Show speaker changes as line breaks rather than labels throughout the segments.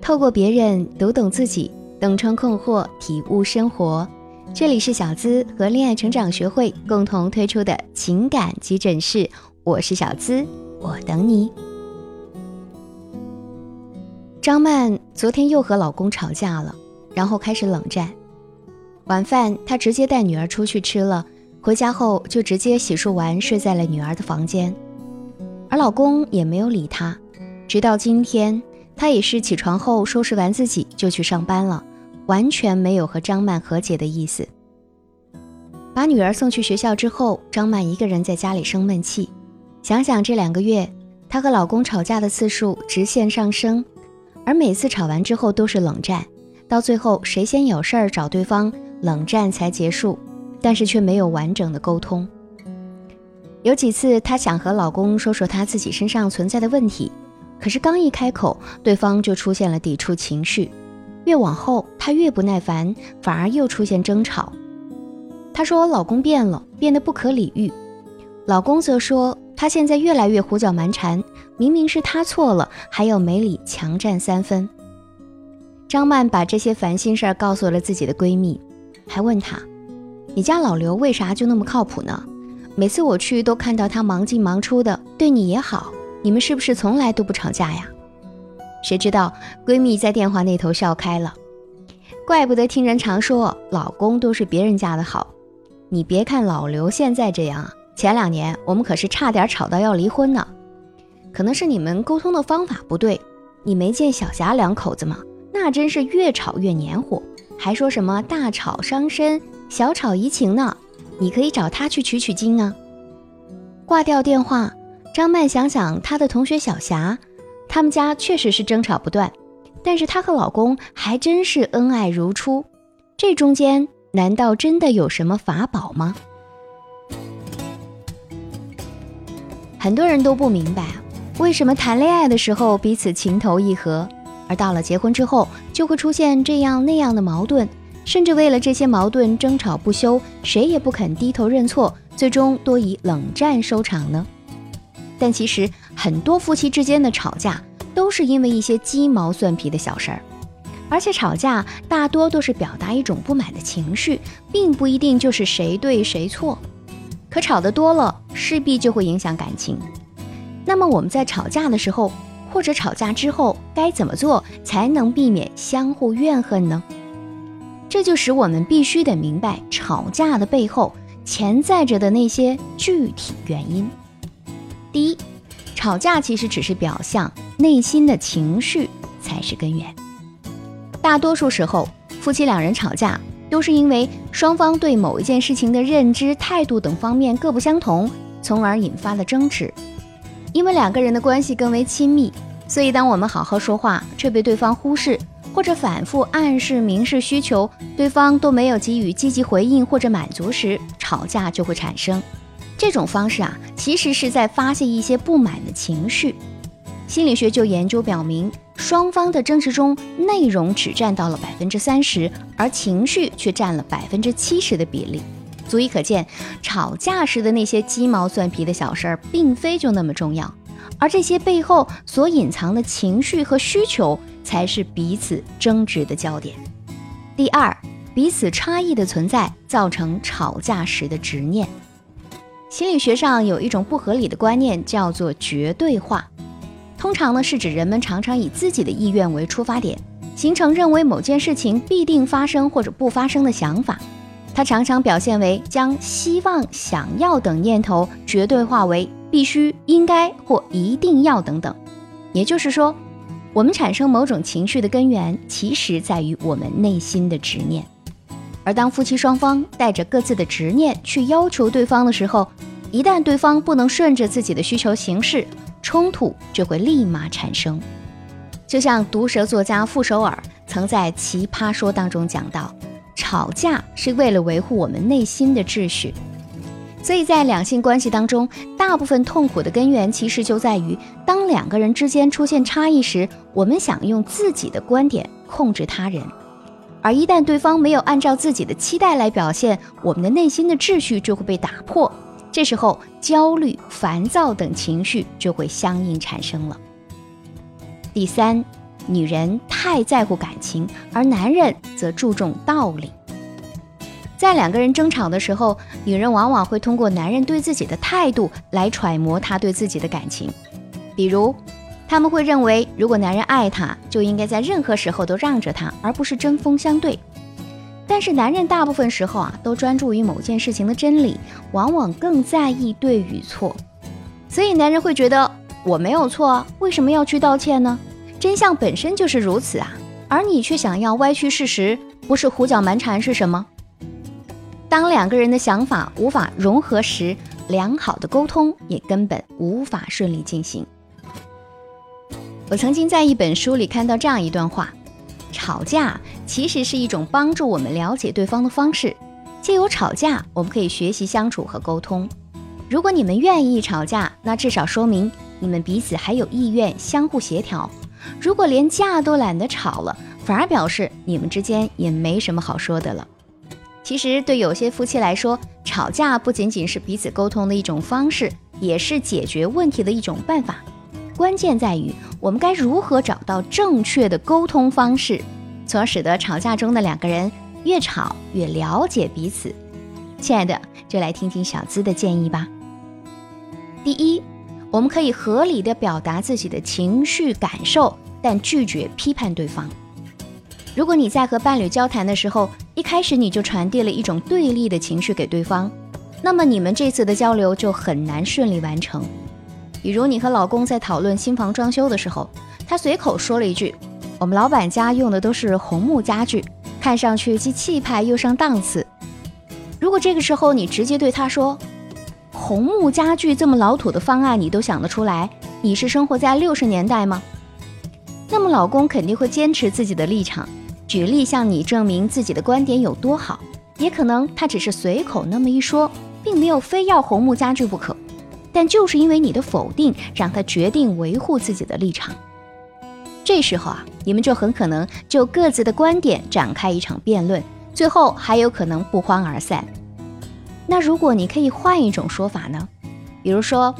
透过别人读懂自己，洞穿困惑，体悟生活。这里是小资和恋爱成长学会共同推出的情感急诊室，我是小资，我等你。张曼昨天又和老公吵架了，然后开始冷战。晚饭她直接带女儿出去吃了，回家后就直接洗漱完睡在了女儿的房间，而老公也没有理她，直到今天。他也是起床后收拾完自己就去上班了，完全没有和张曼和解的意思。把女儿送去学校之后，张曼一个人在家里生闷气。想想这两个月，她和老公吵架的次数直线上升，而每次吵完之后都是冷战，到最后谁先有事儿找对方，冷战才结束，但是却没有完整的沟通。有几次她想和老公说说她自己身上存在的问题。可是刚一开口，对方就出现了抵触情绪，越往后她越不耐烦，反而又出现争吵。她说老公变了，变得不可理喻。老公则说他现在越来越胡搅蛮缠，明明是他错了，还要没理强占三分。张曼把这些烦心事儿告诉了自己的闺蜜，还问她：“你家老刘为啥就那么靠谱呢？每次我去都看到他忙进忙出的，对你也好。”你们是不是从来都不吵架呀？谁知道闺蜜在电话那头笑开了，怪不得听人常说老公都是别人家的好。你别看老刘现在这样，前两年我们可是差点吵到要离婚呢。可能是你们沟通的方法不对。你没见小霞两口子吗？那真是越吵越黏糊，还说什么大吵伤身，小吵怡情呢？你可以找他去取取经啊。挂掉电话。张曼想想她的同学小霞，他们家确实是争吵不断，但是她和老公还真是恩爱如初。这中间难道真的有什么法宝吗？很多人都不明白，为什么谈恋爱的时候彼此情投意合，而到了结婚之后就会出现这样那样的矛盾，甚至为了这些矛盾争吵不休，谁也不肯低头认错，最终多以冷战收场呢？但其实很多夫妻之间的吵架都是因为一些鸡毛蒜皮的小事儿，而且吵架大多都是表达一种不满的情绪，并不一定就是谁对谁错。可吵得多了，势必就会影响感情。那么我们在吵架的时候，或者吵架之后，该怎么做才能避免相互怨恨呢？这就使我们必须得明白吵架的背后潜在着的那些具体原因。第一，吵架其实只是表象，内心的情绪才是根源。大多数时候，夫妻两人吵架都是因为双方对某一件事情的认知、态度等方面各不相同，从而引发了争执。因为两个人的关系更为亲密，所以当我们好好说话却被对方忽视，或者反复暗示、明示需求，对方都没有给予积极回应或者满足时，吵架就会产生。这种方式啊，其实是在发泄一些不满的情绪。心理学就研究表明，双方的争执中，内容只占到了百分之三十，而情绪却占了百分之七十的比例，足以可见，吵架时的那些鸡毛蒜皮的小事儿，并非就那么重要，而这些背后所隐藏的情绪和需求，才是彼此争执的焦点。第二，彼此差异的存在，造成吵架时的执念。心理学上有一种不合理的观念，叫做绝对化。通常呢，是指人们常常以自己的意愿为出发点，形成认为某件事情必定发生或者不发生的想法。它常常表现为将希望、想要等念头绝对化为必须、应该或一定要等等。也就是说，我们产生某种情绪的根源，其实在于我们内心的执念。而当夫妻双方带着各自的执念去要求对方的时候，一旦对方不能顺着自己的需求行事，冲突就会立马产生。就像毒舌作家傅首尔曾在《奇葩说》当中讲到，吵架是为了维护我们内心的秩序。所以在两性关系当中，大部分痛苦的根源其实就在于，当两个人之间出现差异时，我们想用自己的观点控制他人。而一旦对方没有按照自己的期待来表现，我们的内心的秩序就会被打破，这时候焦虑、烦躁等情绪就会相应产生了。第三，女人太在乎感情，而男人则注重道理。在两个人争吵的时候，女人往往会通过男人对自己的态度来揣摩他对自己的感情。比如，他们会认为，如果男人爱她，就应该在任何时候都让着她，而不是针锋相对。但是，男人大部分时候啊，都专注于某件事情的真理，往往更在意对与错。所以，男人会觉得我没有错，为什么要去道歉呢？真相本身就是如此啊，而你却想要歪曲事实，不是胡搅蛮缠是什么？当两个人的想法无法融合时，良好的沟通也根本无法顺利进行。我曾经在一本书里看到这样一段话：吵架其实是一种帮助我们了解对方的方式。借由吵架，我们可以学习相处和沟通。如果你们愿意吵架，那至少说明你们彼此还有意愿相互协调。如果连架都懒得吵了，反而表示你们之间也没什么好说的了。其实，对有些夫妻来说，吵架不仅仅是彼此沟通的一种方式，也是解决问题的一种办法。关键在于我们该如何找到正确的沟通方式，从而使得吵架中的两个人越吵越了解彼此。亲爱的，就来听听小资的建议吧。第一，我们可以合理的表达自己的情绪感受，但拒绝批判对方。如果你在和伴侣交谈的时候，一开始你就传递了一种对立的情绪给对方，那么你们这次的交流就很难顺利完成。比如你和老公在讨论新房装修的时候，他随口说了一句：“我们老板家用的都是红木家具，看上去既气派又上档次。”如果这个时候你直接对他说：“红木家具这么老土的方案你都想得出来，你是生活在六十年代吗？”那么老公肯定会坚持自己的立场。举例向你证明自己的观点有多好，也可能他只是随口那么一说，并没有非要红木家具不可。但就是因为你的否定，让他决定维护自己的立场。这时候啊，你们就很可能就各自的观点展开一场辩论，最后还有可能不欢而散。那如果你可以换一种说法呢？比如说，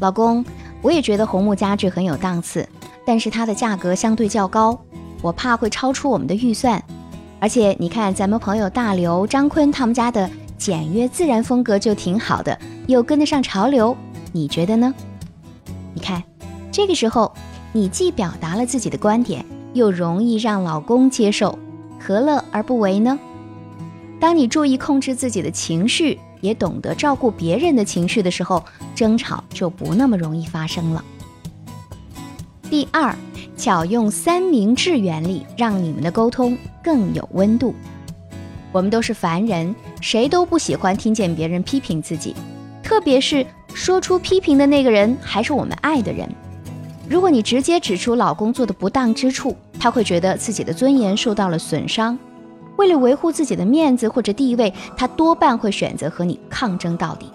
老公，我也觉得红木家具很有档次，但是它的价格相对较高。我怕会超出我们的预算，而且你看，咱们朋友大刘、张坤他们家的简约自然风格就挺好的，又跟得上潮流，你觉得呢？你看，这个时候你既表达了自己的观点，又容易让老公接受，何乐而不为呢？当你注意控制自己的情绪，也懂得照顾别人的情绪的时候，争吵就不那么容易发生了。第二。巧用三明治原理，让你们的沟通更有温度。我们都是凡人，谁都不喜欢听见别人批评自己，特别是说出批评的那个人还是我们爱的人。如果你直接指出老公做的不当之处，他会觉得自己的尊严受到了损伤。为了维护自己的面子或者地位，他多半会选择和你抗争到底。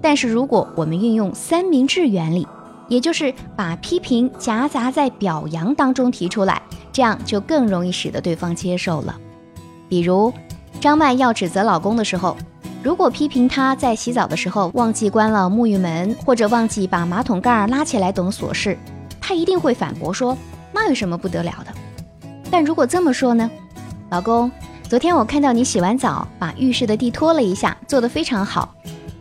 但是如果我们运用三明治原理，也就是把批评夹杂在表扬当中提出来，这样就更容易使得对方接受了。比如，张曼要指责老公的时候，如果批评他在洗澡的时候忘记关了沐浴门，或者忘记把马桶盖拉起来等琐事，他一定会反驳说：“那有什么不得了的？”但如果这么说呢？老公，昨天我看到你洗完澡，把浴室的地拖了一下，做得非常好。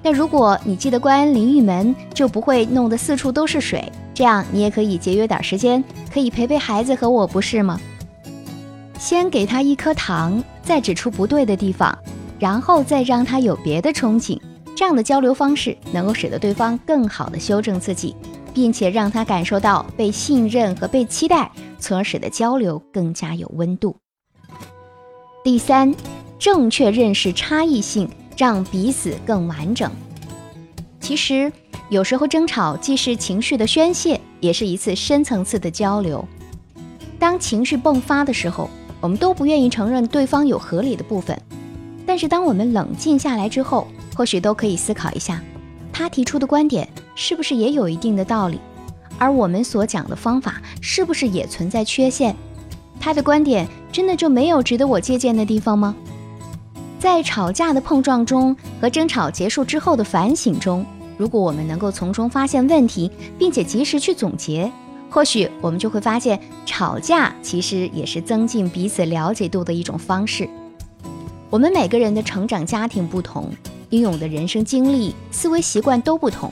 但如果你记得关淋浴门，就不会弄得四处都是水。这样你也可以节约点时间，可以陪陪孩子和我，不是吗？先给他一颗糖，再指出不对的地方，然后再让他有别的憧憬。这样的交流方式能够使得对方更好的修正自己，并且让他感受到被信任和被期待，从而使得交流更加有温度。第三，正确认识差异性。让彼此更完整。其实，有时候争吵既是情绪的宣泄，也是一次深层次的交流。当情绪迸发的时候，我们都不愿意承认对方有合理的部分。但是，当我们冷静下来之后，或许都可以思考一下，他提出的观点是不是也有一定的道理，而我们所讲的方法是不是也存在缺陷？他的观点真的就没有值得我借鉴的地方吗？在吵架的碰撞中和争吵结束之后的反省中，如果我们能够从中发现问题，并且及时去总结，或许我们就会发现，吵架其实也是增进彼此了解度的一种方式。我们每个人的成长家庭不同，拥有的人生经历、思维习惯都不同，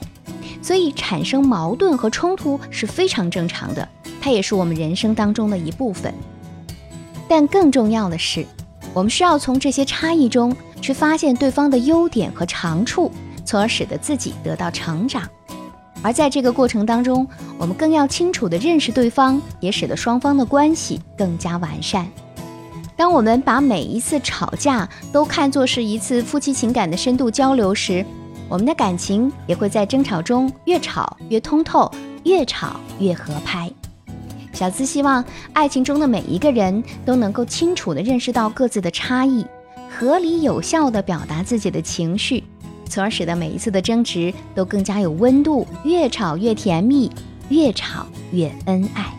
所以产生矛盾和冲突是非常正常的，它也是我们人生当中的一部分。但更重要的是，我们需要从这些差异中去发现对方的优点和长处，从而使得自己得到成长。而在这个过程当中，我们更要清楚地认识对方，也使得双方的关系更加完善。当我们把每一次吵架都看作是一次夫妻情感的深度交流时，我们的感情也会在争吵中越吵越通透，越吵越合拍。小资希望爱情中的每一个人都能够清楚地认识到各自的差异，合理有效地表达自己的情绪。从而使得每一次的争执都更加有温度，越吵越甜蜜，越吵越恩爱。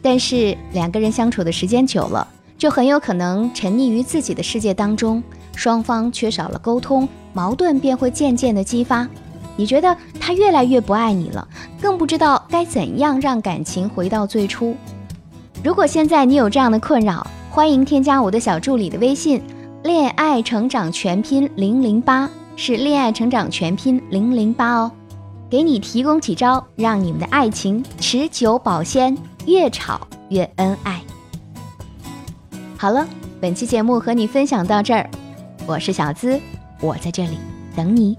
但是两个人相处的时间久了，就很有可能沉溺于自己的世界当中，双方缺少了沟通，矛盾便会渐渐的激发。你觉得他越来越不爱你了，更不知道该怎样让感情回到最初。如果现在你有这样的困扰，欢迎添加我的小助理的微信。恋爱成长全拼零零八是恋爱成长全拼零零八哦，给你提供几招，让你们的爱情持久保鲜，越吵越恩爱。好了，本期节目和你分享到这儿，我是小资，我在这里等你。